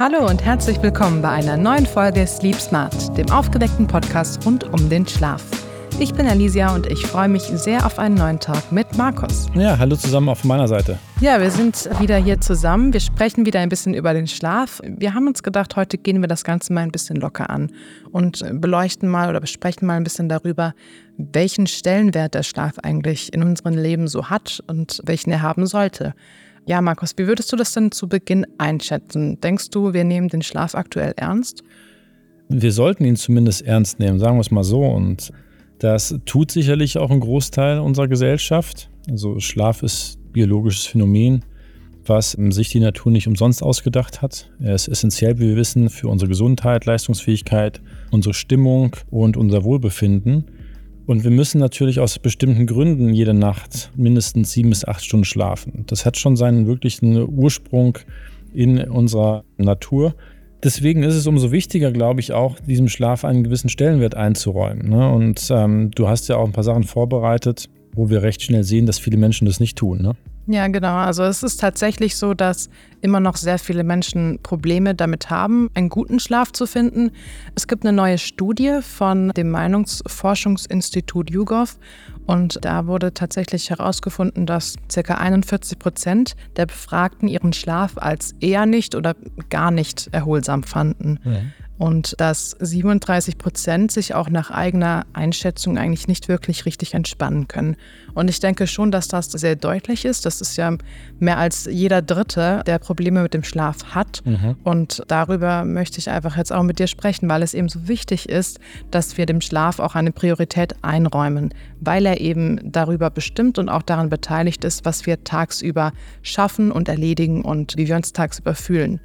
Hallo und herzlich willkommen bei einer neuen Folge Sleep Smart, dem aufgedeckten Podcast rund um den Schlaf. Ich bin Alicia und ich freue mich sehr auf einen neuen Tag mit Markus. Ja, hallo zusammen auch von meiner Seite. Ja, wir sind wieder hier zusammen. Wir sprechen wieder ein bisschen über den Schlaf. Wir haben uns gedacht, heute gehen wir das Ganze mal ein bisschen locker an und beleuchten mal oder besprechen mal ein bisschen darüber, welchen Stellenwert der Schlaf eigentlich in unserem Leben so hat und welchen er haben sollte. Ja, Markus, wie würdest du das denn zu Beginn einschätzen? Denkst du, wir nehmen den Schlaf aktuell ernst? Wir sollten ihn zumindest ernst nehmen, sagen wir es mal so. Und das tut sicherlich auch ein Großteil unserer Gesellschaft. Also Schlaf ist biologisches Phänomen, was sich die Natur nicht umsonst ausgedacht hat. Er ist essentiell, wie wir wissen, für unsere Gesundheit, Leistungsfähigkeit, unsere Stimmung und unser Wohlbefinden. Und wir müssen natürlich aus bestimmten Gründen jede Nacht mindestens sieben bis acht Stunden schlafen. Das hat schon seinen wirklichen Ursprung in unserer Natur. Deswegen ist es umso wichtiger, glaube ich, auch diesem Schlaf einen gewissen Stellenwert einzuräumen. Ne? Und ähm, du hast ja auch ein paar Sachen vorbereitet, wo wir recht schnell sehen, dass viele Menschen das nicht tun. Ne? Ja, genau. Also es ist tatsächlich so, dass immer noch sehr viele Menschen Probleme damit haben, einen guten Schlaf zu finden. Es gibt eine neue Studie von dem Meinungsforschungsinstitut YouGov und da wurde tatsächlich herausgefunden, dass ca. 41 Prozent der Befragten ihren Schlaf als eher nicht oder gar nicht erholsam fanden. Ja und dass 37 Prozent sich auch nach eigener Einschätzung eigentlich nicht wirklich richtig entspannen können. Und ich denke schon, dass das sehr deutlich ist. Das ist ja mehr als jeder Dritte, der Probleme mit dem Schlaf hat. Mhm. Und darüber möchte ich einfach jetzt auch mit dir sprechen, weil es eben so wichtig ist, dass wir dem Schlaf auch eine Priorität einräumen, weil er eben darüber bestimmt und auch daran beteiligt ist, was wir tagsüber schaffen und erledigen und wie wir uns tagsüber fühlen.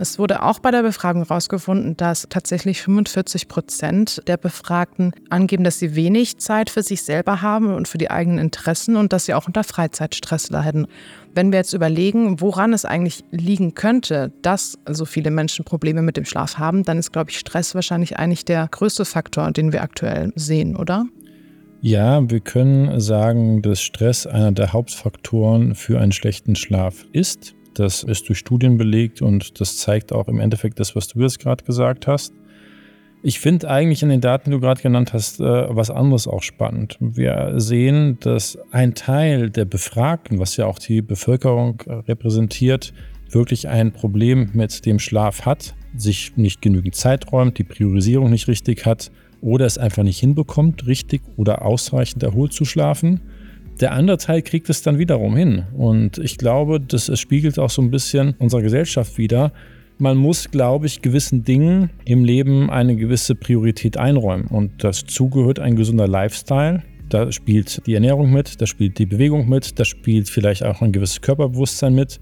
Es wurde auch bei der Befragung herausgefunden, dass tatsächlich 45 Prozent der Befragten angeben, dass sie wenig Zeit für sich selber haben und für die eigenen Interessen und dass sie auch unter Freizeitstress leiden. Wenn wir jetzt überlegen, woran es eigentlich liegen könnte, dass so viele Menschen Probleme mit dem Schlaf haben, dann ist, glaube ich, Stress wahrscheinlich eigentlich der größte Faktor, den wir aktuell sehen, oder? Ja, wir können sagen, dass Stress einer der Hauptfaktoren für einen schlechten Schlaf ist. Das ist durch Studien belegt und das zeigt auch im Endeffekt das, was du jetzt gerade gesagt hast. Ich finde eigentlich in den Daten, die du gerade genannt hast, äh, was anderes auch spannend. Wir sehen, dass ein Teil der Befragten, was ja auch die Bevölkerung repräsentiert, wirklich ein Problem mit dem Schlaf hat, sich nicht genügend Zeit räumt, die Priorisierung nicht richtig hat oder es einfach nicht hinbekommt, richtig oder ausreichend erholt zu schlafen. Der andere Teil kriegt es dann wiederum hin. Und ich glaube, das spiegelt auch so ein bisschen unsere Gesellschaft wider. Man muss, glaube ich, gewissen Dingen im Leben eine gewisse Priorität einräumen. Und dazu gehört ein gesunder Lifestyle. Da spielt die Ernährung mit, da spielt die Bewegung mit, da spielt vielleicht auch ein gewisses Körperbewusstsein mit.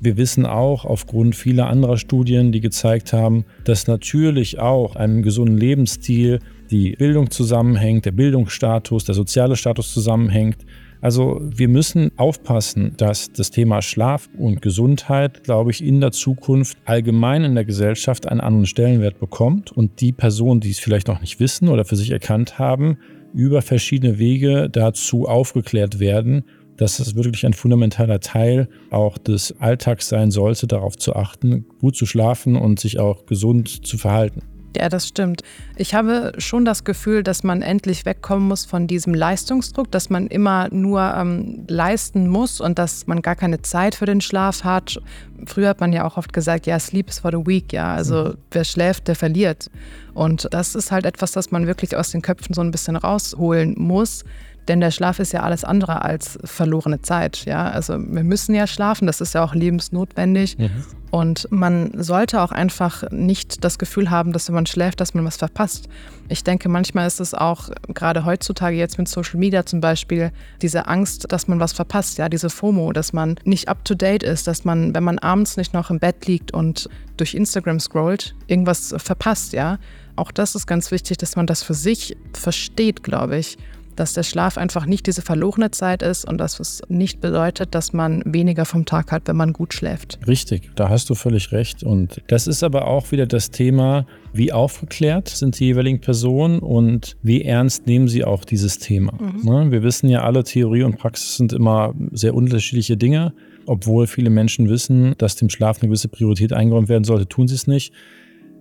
Wir wissen auch aufgrund vieler anderer Studien, die gezeigt haben, dass natürlich auch einem gesunden Lebensstil die Bildung zusammenhängt, der Bildungsstatus, der soziale Status zusammenhängt. Also wir müssen aufpassen, dass das Thema Schlaf und Gesundheit, glaube ich, in der Zukunft allgemein in der Gesellschaft einen anderen Stellenwert bekommt und die Personen, die es vielleicht noch nicht wissen oder für sich erkannt haben, über verschiedene Wege dazu aufgeklärt werden, dass es wirklich ein fundamentaler Teil auch des Alltags sein sollte, darauf zu achten, gut zu schlafen und sich auch gesund zu verhalten. Ja, das stimmt. Ich habe schon das Gefühl, dass man endlich wegkommen muss von diesem Leistungsdruck, dass man immer nur ähm, leisten muss und dass man gar keine Zeit für den Schlaf hat. Früher hat man ja auch oft gesagt, ja, Sleep is for the weak, ja. Also mhm. wer schläft, der verliert. Und das ist halt etwas, das man wirklich aus den Köpfen so ein bisschen rausholen muss. Denn der Schlaf ist ja alles andere als verlorene Zeit. Ja? Also wir müssen ja schlafen, das ist ja auch lebensnotwendig. Mhm. Und man sollte auch einfach nicht das Gefühl haben, dass wenn man schläft, dass man was verpasst. Ich denke, manchmal ist es auch gerade heutzutage jetzt mit Social Media zum Beispiel diese Angst, dass man was verpasst, ja, diese FOMO, dass man nicht up to date ist, dass man, wenn man abends nicht noch im Bett liegt und durch Instagram scrollt, irgendwas verpasst, ja. Auch das ist ganz wichtig, dass man das für sich versteht, glaube ich dass der Schlaf einfach nicht diese verlorene Zeit ist und dass es nicht bedeutet, dass man weniger vom Tag hat, wenn man gut schläft. Richtig, da hast du völlig recht. Und das ist aber auch wieder das Thema, wie aufgeklärt sind die jeweiligen Personen und wie ernst nehmen sie auch dieses Thema. Mhm. Ne, wir wissen ja alle, Theorie und Praxis sind immer sehr unterschiedliche Dinge. obwohl viele Menschen wissen, dass dem Schlaf eine gewisse Priorität eingeräumt werden sollte, tun sie es nicht.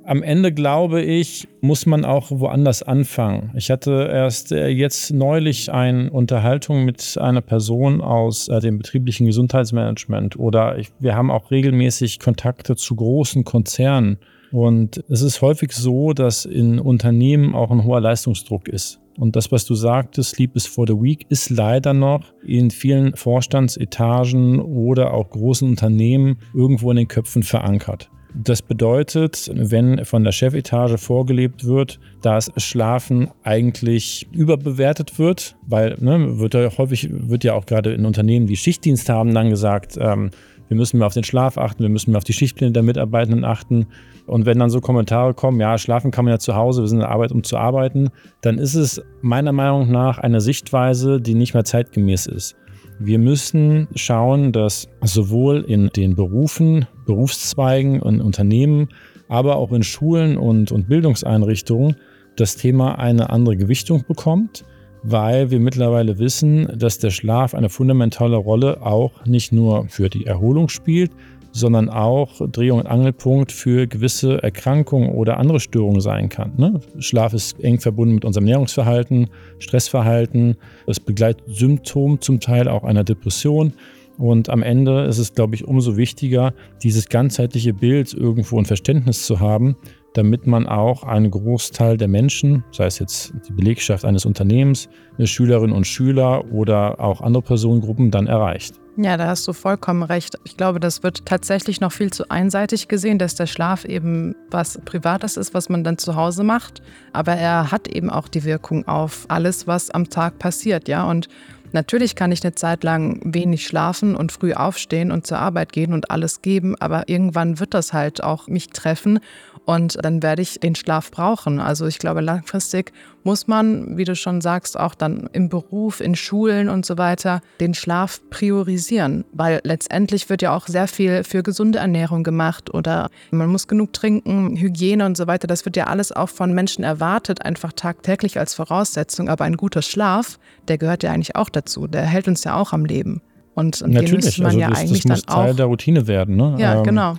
Am Ende glaube ich, muss man auch woanders anfangen. Ich hatte erst äh, jetzt neulich eine Unterhaltung mit einer Person aus äh, dem betrieblichen Gesundheitsmanagement oder ich, wir haben auch regelmäßig Kontakte zu großen Konzernen. Und es ist häufig so, dass in Unternehmen auch ein hoher Leistungsdruck ist. Und das, was du sagtest, Sleep is for the Week, ist leider noch in vielen Vorstandsetagen oder auch großen Unternehmen irgendwo in den Köpfen verankert. Das bedeutet, wenn von der Chefetage vorgelebt wird, dass Schlafen eigentlich überbewertet wird, weil ne, wird ja häufig wird ja auch gerade in Unternehmen, die Schichtdienst haben, dann gesagt, ähm, wir müssen mehr auf den Schlaf achten, wir müssen mehr auf die Schichtpläne der Mitarbeitenden achten. Und wenn dann so Kommentare kommen, ja, schlafen kann man ja zu Hause, wir sind in der Arbeit, um zu arbeiten, dann ist es meiner Meinung nach eine Sichtweise, die nicht mehr zeitgemäß ist. Wir müssen schauen, dass sowohl in den Berufen, Berufszweigen und Unternehmen, aber auch in Schulen und, und Bildungseinrichtungen das Thema eine andere Gewichtung bekommt weil wir mittlerweile wissen, dass der Schlaf eine fundamentale Rolle auch nicht nur für die Erholung spielt, sondern auch Dreh- und Angelpunkt für gewisse Erkrankungen oder andere Störungen sein kann. Ne? Schlaf ist eng verbunden mit unserem Ernährungsverhalten, Stressverhalten, das begleitet Symptom zum Teil auch einer Depression. Und am Ende ist es, glaube ich, umso wichtiger, dieses ganzheitliche Bild irgendwo ein Verständnis zu haben, damit man auch einen Großteil der Menschen, sei es jetzt die Belegschaft eines Unternehmens, Schülerinnen und Schüler oder auch andere Personengruppen, dann erreicht. Ja, da hast du vollkommen recht. Ich glaube, das wird tatsächlich noch viel zu einseitig gesehen, dass der Schlaf eben was Privates ist, was man dann zu Hause macht. Aber er hat eben auch die Wirkung auf alles, was am Tag passiert, ja. Und Natürlich kann ich eine Zeit lang wenig schlafen und früh aufstehen und zur Arbeit gehen und alles geben, aber irgendwann wird das halt auch mich treffen und dann werde ich den Schlaf brauchen. Also ich glaube, langfristig muss man, wie du schon sagst, auch dann im Beruf, in Schulen und so weiter den Schlaf priorisieren, weil letztendlich wird ja auch sehr viel für gesunde Ernährung gemacht oder man muss genug trinken, Hygiene und so weiter. Das wird ja alles auch von Menschen erwartet, einfach tagtäglich als Voraussetzung. Aber ein guter Schlaf, der gehört ja eigentlich auch dazu. Der hält uns ja auch am Leben. Und, und Natürlich, den müsste man also ja das, eigentlich das muss dann Teil auch der Routine werden. Ne? Ja, ähm, genau.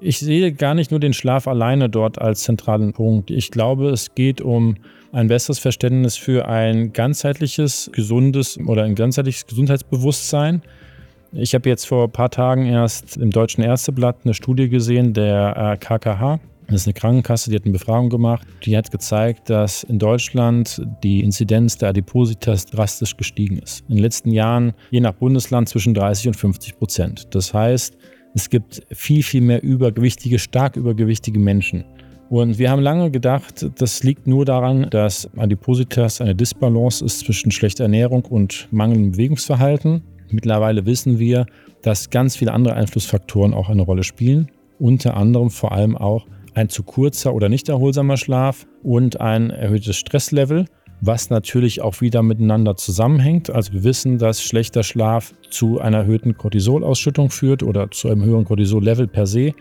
Ich sehe gar nicht nur den Schlaf alleine dort als zentralen Punkt. Ich glaube, es geht um ein besseres Verständnis für ein ganzheitliches, gesundes oder ein ganzheitliches Gesundheitsbewusstsein. Ich habe jetzt vor ein paar Tagen erst im Deutschen Ärzteblatt eine Studie gesehen der KKH. Äh, das ist eine Krankenkasse, die hat eine Befragung gemacht. Die hat gezeigt, dass in Deutschland die Inzidenz der Adipositas drastisch gestiegen ist. In den letzten Jahren je nach Bundesland zwischen 30 und 50 Prozent. Das heißt, es gibt viel, viel mehr übergewichtige, stark übergewichtige Menschen. Und wir haben lange gedacht, das liegt nur daran, dass Adipositas eine Disbalance ist zwischen schlechter Ernährung und mangelndem Bewegungsverhalten. Mittlerweile wissen wir, dass ganz viele andere Einflussfaktoren auch eine Rolle spielen. Unter anderem vor allem auch ein zu kurzer oder nicht erholsamer Schlaf und ein erhöhtes Stresslevel was natürlich auch wieder miteinander zusammenhängt. Also wir wissen, dass schlechter Schlaf zu einer erhöhten Cortisolausschüttung führt oder zu einem höheren Cortisol-Level per se.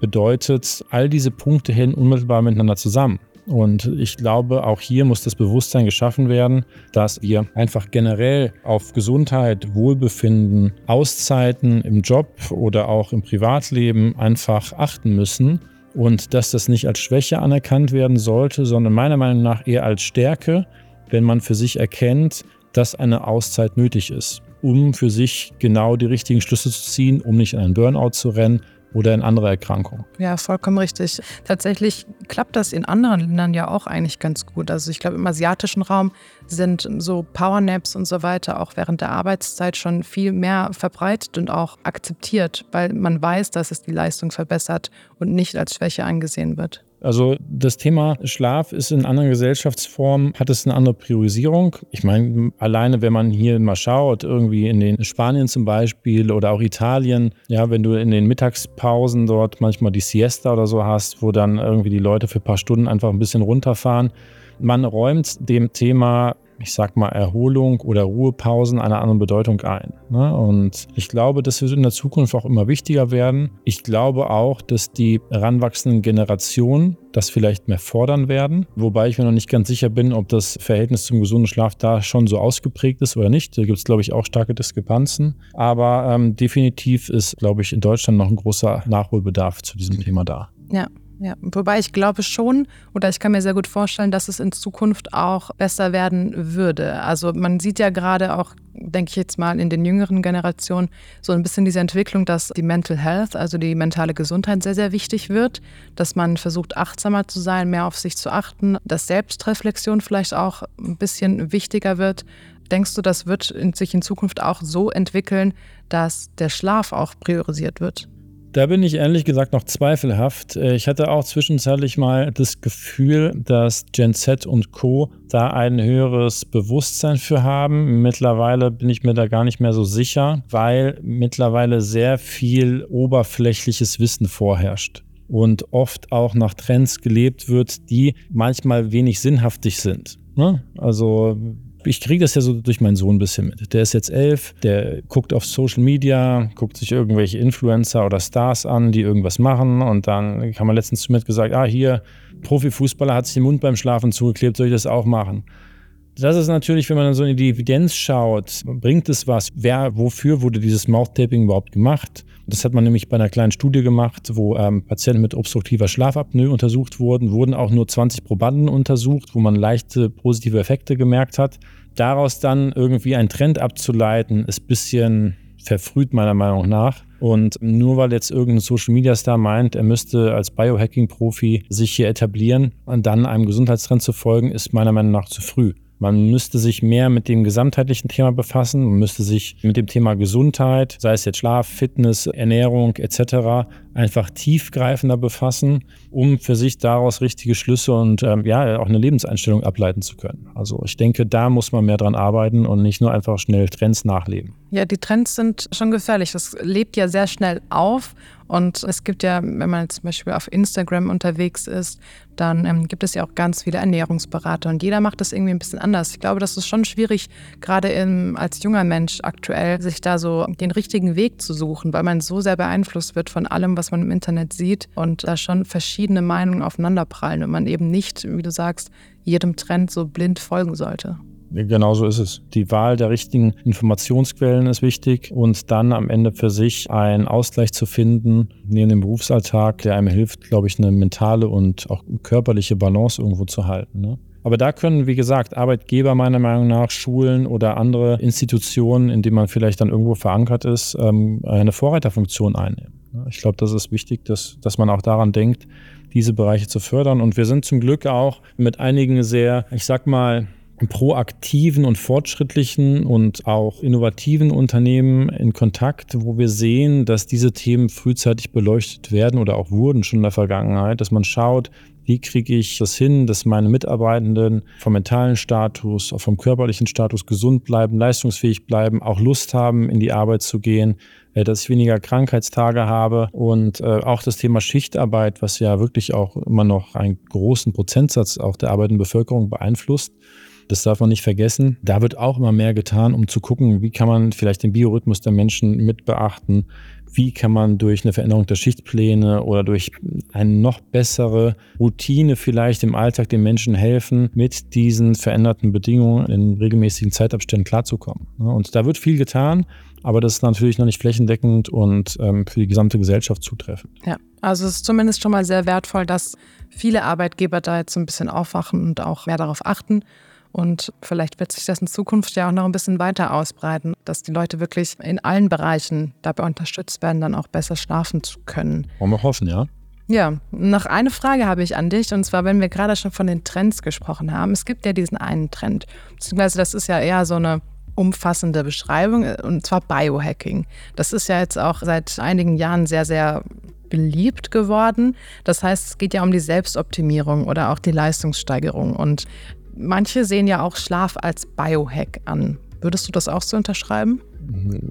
Bedeutet, all diese Punkte hängen unmittelbar miteinander zusammen. Und ich glaube, auch hier muss das Bewusstsein geschaffen werden, dass wir einfach generell auf Gesundheit, Wohlbefinden, Auszeiten im Job oder auch im Privatleben einfach achten müssen und dass das nicht als Schwäche anerkannt werden sollte, sondern meiner Meinung nach eher als Stärke, wenn man für sich erkennt, dass eine Auszeit nötig ist, um für sich genau die richtigen Schlüsse zu ziehen, um nicht in einen Burnout zu rennen oder in andere Erkrankungen. Ja, vollkommen richtig. Tatsächlich klappt das in anderen Ländern ja auch eigentlich ganz gut. Also ich glaube, im asiatischen Raum sind so Powernaps und so weiter auch während der Arbeitszeit schon viel mehr verbreitet und auch akzeptiert, weil man weiß, dass es die Leistung verbessert und nicht als Schwäche angesehen wird. Also das Thema Schlaf ist in anderen Gesellschaftsformen, hat es eine andere Priorisierung. Ich meine, alleine wenn man hier mal schaut, irgendwie in den Spanien zum Beispiel oder auch Italien, ja, wenn du in den Mittagspausen dort manchmal die Siesta oder so hast, wo dann irgendwie die Leute für ein paar Stunden einfach ein bisschen runterfahren. Man räumt dem Thema ich sag mal, Erholung oder Ruhepausen einer anderen Bedeutung ein. Ne? Und ich glaube, das wird in der Zukunft auch immer wichtiger werden. Ich glaube auch, dass die heranwachsenden Generationen das vielleicht mehr fordern werden, wobei ich mir noch nicht ganz sicher bin, ob das Verhältnis zum gesunden Schlaf da schon so ausgeprägt ist oder nicht. Da gibt es, glaube ich, auch starke Diskrepanzen. Aber ähm, definitiv ist, glaube ich, in Deutschland noch ein großer Nachholbedarf zu diesem Thema da. Ja, ja, wobei ich glaube schon, oder ich kann mir sehr gut vorstellen, dass es in Zukunft auch besser werden würde. Also man sieht ja gerade auch, denke ich jetzt mal, in den jüngeren Generationen so ein bisschen diese Entwicklung, dass die Mental Health, also die mentale Gesundheit sehr, sehr wichtig wird, dass man versucht, achtsamer zu sein, mehr auf sich zu achten, dass Selbstreflexion vielleicht auch ein bisschen wichtiger wird. Denkst du, das wird sich in Zukunft auch so entwickeln, dass der Schlaf auch priorisiert wird? Da bin ich ehrlich gesagt noch zweifelhaft. Äh, ich hatte auch zwischenzeitlich mal das Gefühl, dass Gen Z und Co. da ein höheres Bewusstsein für haben. Mittlerweile bin ich mir da gar nicht mehr so sicher, weil mittlerweile sehr viel oberflächliches Wissen vorherrscht und oft auch nach Trends gelebt wird, die manchmal wenig sinnhaftig sind. Ne? Also ich kriege das ja so durch meinen Sohn ein bisschen mit. Der ist jetzt elf, der guckt auf Social Media, guckt sich irgendwelche Influencer oder Stars an, die irgendwas machen und dann haben wir letztens zu mir gesagt, ah hier, Profifußballer hat sich den Mund beim Schlafen zugeklebt, soll ich das auch machen? Das ist natürlich, wenn man dann so in die Evidenz schaut, bringt es was? Wer, wofür wurde dieses Mouth-Taping überhaupt gemacht? Das hat man nämlich bei einer kleinen Studie gemacht, wo ähm, Patienten mit obstruktiver Schlafapnoe untersucht wurden, wurden auch nur 20 Probanden untersucht, wo man leichte positive Effekte gemerkt hat. Daraus dann irgendwie einen Trend abzuleiten, ist ein bisschen verfrüht meiner Meinung nach. Und nur weil jetzt irgendein Social Media Star meint, er müsste als Biohacking-Profi sich hier etablieren und dann einem Gesundheitstrend zu folgen, ist meiner Meinung nach zu früh. Man müsste sich mehr mit dem gesamtheitlichen Thema befassen, man müsste sich mit dem Thema Gesundheit, sei es jetzt Schlaf, Fitness, Ernährung etc., einfach tiefgreifender befassen, um für sich daraus richtige Schlüsse und ähm, ja auch eine Lebenseinstellung ableiten zu können. Also ich denke, da muss man mehr dran arbeiten und nicht nur einfach schnell Trends nachleben. Ja, die Trends sind schon gefährlich. Das lebt ja sehr schnell auf und es gibt ja, wenn man zum Beispiel auf Instagram unterwegs ist, dann ähm, gibt es ja auch ganz viele Ernährungsberater und jeder macht das irgendwie ein bisschen anders. Ich glaube, das ist schon schwierig, gerade im, als junger Mensch aktuell, sich da so den richtigen Weg zu suchen, weil man so sehr beeinflusst wird von allem, was man im Internet sieht und da schon verschiedene Meinungen aufeinanderprallen und man eben nicht, wie du sagst, jedem Trend so blind folgen sollte. Genau so ist es. Die Wahl der richtigen Informationsquellen ist wichtig und dann am Ende für sich einen Ausgleich zu finden neben dem Berufsalltag, der einem hilft, glaube ich, eine mentale und auch körperliche Balance irgendwo zu halten. Ne? Aber da können, wie gesagt, Arbeitgeber meiner Meinung nach, Schulen oder andere Institutionen, in denen man vielleicht dann irgendwo verankert ist, ähm, eine Vorreiterfunktion einnehmen. Ich glaube, das ist wichtig, dass, dass man auch daran denkt, diese Bereiche zu fördern. Und wir sind zum Glück auch mit einigen sehr, ich sag mal, proaktiven und fortschrittlichen und auch innovativen Unternehmen in Kontakt, wo wir sehen, dass diese Themen frühzeitig beleuchtet werden oder auch wurden schon in der Vergangenheit, dass man schaut, wie kriege ich das hin, dass meine Mitarbeitenden vom mentalen Status, vom körperlichen Status gesund bleiben, leistungsfähig bleiben, auch Lust haben, in die Arbeit zu gehen, dass ich weniger Krankheitstage habe und äh, auch das Thema Schichtarbeit, was ja wirklich auch immer noch einen großen Prozentsatz auch der arbeitenden Bevölkerung beeinflusst das darf man nicht vergessen. Da wird auch immer mehr getan, um zu gucken, wie kann man vielleicht den Biorhythmus der Menschen mit beachten. Wie kann man durch eine Veränderung der Schichtpläne oder durch eine noch bessere Routine vielleicht im Alltag den Menschen helfen, mit diesen veränderten Bedingungen in regelmäßigen Zeitabständen klarzukommen. Und da wird viel getan, aber das ist natürlich noch nicht flächendeckend und ähm, für die gesamte Gesellschaft zutreffend. Ja, also es ist zumindest schon mal sehr wertvoll, dass viele Arbeitgeber da jetzt so ein bisschen aufwachen und auch mehr darauf achten. Und vielleicht wird sich das in Zukunft ja auch noch ein bisschen weiter ausbreiten, dass die Leute wirklich in allen Bereichen dabei unterstützt werden, dann auch besser schlafen zu können. Wollen wir hoffen, ja? Ja, noch eine Frage habe ich an dich, und zwar, wenn wir gerade schon von den Trends gesprochen haben. Es gibt ja diesen einen Trend, beziehungsweise das ist ja eher so eine umfassende Beschreibung, und zwar Biohacking. Das ist ja jetzt auch seit einigen Jahren sehr, sehr beliebt geworden. Das heißt, es geht ja um die Selbstoptimierung oder auch die Leistungssteigerung. Und Manche sehen ja auch Schlaf als Biohack an. Würdest du das auch so unterschreiben?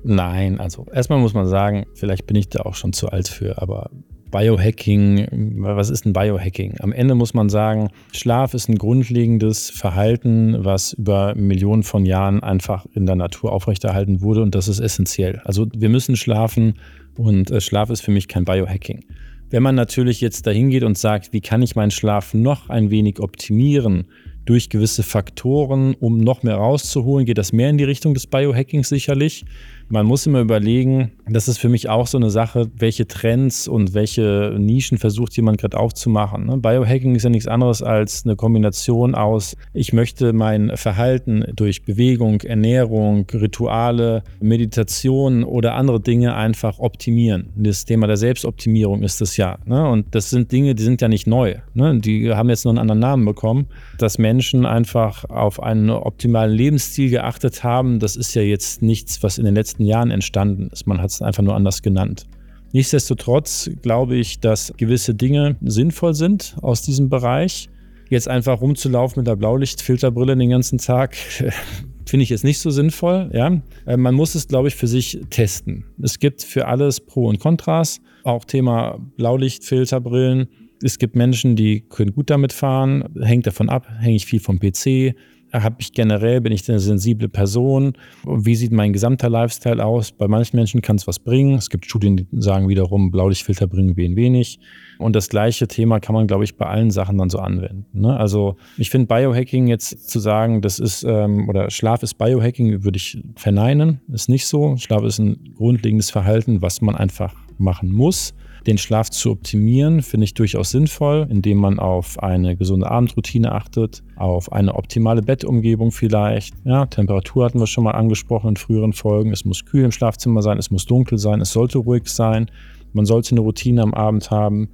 Nein, also erstmal muss man sagen, vielleicht bin ich da auch schon zu alt für, aber Biohacking, was ist ein Biohacking? Am Ende muss man sagen, Schlaf ist ein grundlegendes Verhalten, was über Millionen von Jahren einfach in der Natur aufrechterhalten wurde und das ist essentiell. Also wir müssen schlafen und äh, Schlaf ist für mich kein Biohacking. Wenn man natürlich jetzt dahin geht und sagt, wie kann ich meinen Schlaf noch ein wenig optimieren, durch gewisse Faktoren, um noch mehr rauszuholen, geht das mehr in die Richtung des Biohackings sicherlich. Man muss immer überlegen, das ist für mich auch so eine Sache, welche Trends und welche Nischen versucht jemand gerade aufzumachen. Ne? Biohacking ist ja nichts anderes als eine Kombination aus, ich möchte mein Verhalten durch Bewegung, Ernährung, Rituale, Meditation oder andere Dinge einfach optimieren. Das Thema der Selbstoptimierung ist das ja. Ne? Und das sind Dinge, die sind ja nicht neu. Ne? Die haben jetzt nur einen anderen Namen bekommen. Dass Menschen einfach auf einen optimalen Lebensstil geachtet haben, das ist ja jetzt nichts, was in den letzten letzten Jahren entstanden ist. Man hat es einfach nur anders genannt. Nichtsdestotrotz glaube ich, dass gewisse Dinge sinnvoll sind aus diesem Bereich. Jetzt einfach rumzulaufen mit der Blaulichtfilterbrille den ganzen Tag, finde ich jetzt nicht so sinnvoll. Ja? Äh, man muss es, glaube ich, für sich testen. Es gibt für alles Pro und Kontras. Auch Thema Blaulichtfilterbrillen. Es gibt Menschen, die können gut damit fahren. Hängt davon ab, hänge ich viel vom PC, habe ich generell, bin ich eine sensible Person? Wie sieht mein gesamter Lifestyle aus? Bei manchen Menschen kann es was bringen. Es gibt Studien, die sagen wiederum, Blaulichtfilter bringen wen wenig. Und das gleiche Thema kann man, glaube ich, bei allen Sachen dann so anwenden. Ne? Also ich finde Biohacking jetzt zu sagen, das ist, ähm, oder Schlaf ist Biohacking, würde ich verneinen. Ist nicht so. Schlaf ist ein grundlegendes Verhalten, was man einfach machen muss. Den Schlaf zu optimieren finde ich durchaus sinnvoll, indem man auf eine gesunde Abendroutine achtet, auf eine optimale Bettumgebung vielleicht. Ja, Temperatur hatten wir schon mal angesprochen in früheren Folgen. Es muss kühl im Schlafzimmer sein, es muss dunkel sein, es sollte ruhig sein. Man sollte eine Routine am Abend haben.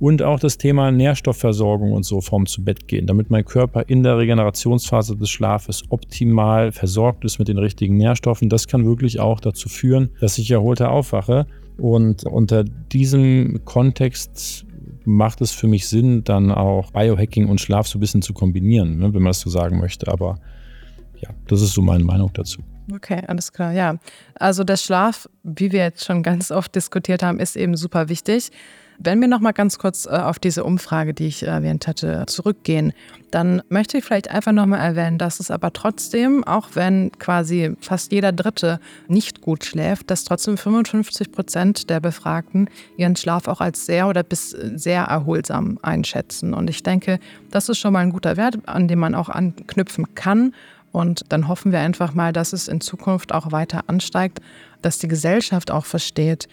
Und auch das Thema Nährstoffversorgung und so vorm zu Bett gehen, damit mein Körper in der Regenerationsphase des Schlafes optimal versorgt ist mit den richtigen Nährstoffen. Das kann wirklich auch dazu führen, dass ich erholter aufwache. Und unter diesem Kontext macht es für mich Sinn, dann auch Biohacking und Schlaf so ein bisschen zu kombinieren, ne, wenn man das so sagen möchte. Aber ja, das ist so meine Meinung dazu. Okay, alles klar, ja. Also der Schlaf, wie wir jetzt schon ganz oft diskutiert haben, ist eben super wichtig. Wenn wir noch mal ganz kurz äh, auf diese Umfrage, die ich erwähnt hatte, zurückgehen, dann möchte ich vielleicht einfach noch mal erwähnen, dass es aber trotzdem, auch wenn quasi fast jeder Dritte nicht gut schläft, dass trotzdem 55 Prozent der Befragten ihren Schlaf auch als sehr oder bis sehr erholsam einschätzen. Und ich denke, das ist schon mal ein guter Wert, an dem man auch anknüpfen kann. Und dann hoffen wir einfach mal, dass es in Zukunft auch weiter ansteigt, dass die Gesellschaft auch versteht,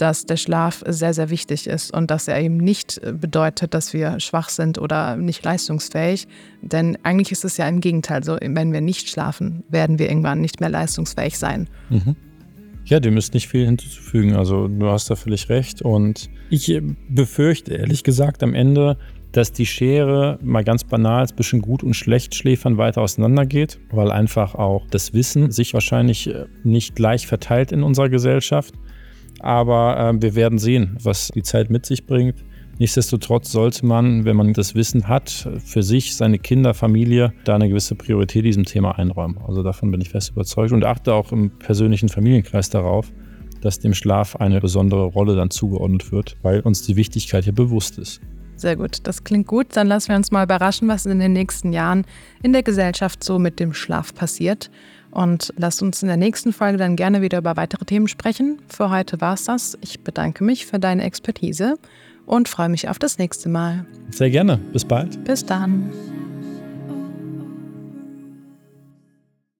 dass der Schlaf sehr, sehr wichtig ist und dass er eben nicht bedeutet, dass wir schwach sind oder nicht leistungsfähig. Denn eigentlich ist es ja im Gegenteil so, wenn wir nicht schlafen, werden wir irgendwann nicht mehr leistungsfähig sein. Mhm. Ja, dem ist nicht viel hinzuzufügen. Also du hast da völlig recht. Und ich äh, befürchte ehrlich gesagt am Ende, dass die Schere mal ganz banal zwischen gut und schlecht Schläfern weiter auseinandergeht, weil einfach auch das Wissen sich wahrscheinlich äh, nicht gleich verteilt in unserer Gesellschaft. Aber äh, wir werden sehen, was die Zeit mit sich bringt. Nichtsdestotrotz sollte man, wenn man das Wissen hat, für sich, seine Kinder, Familie, da eine gewisse Priorität diesem Thema einräumen. Also davon bin ich fest überzeugt und achte auch im persönlichen Familienkreis darauf, dass dem Schlaf eine besondere Rolle dann zugeordnet wird, weil uns die Wichtigkeit hier bewusst ist. Sehr gut, das klingt gut. Dann lassen wir uns mal überraschen, was in den nächsten Jahren in der Gesellschaft so mit dem Schlaf passiert. Und lasst uns in der nächsten Folge dann gerne wieder über weitere Themen sprechen. Für heute war es das. Ich bedanke mich für deine Expertise und freue mich auf das nächste Mal. Sehr gerne. Bis bald. Bis dann.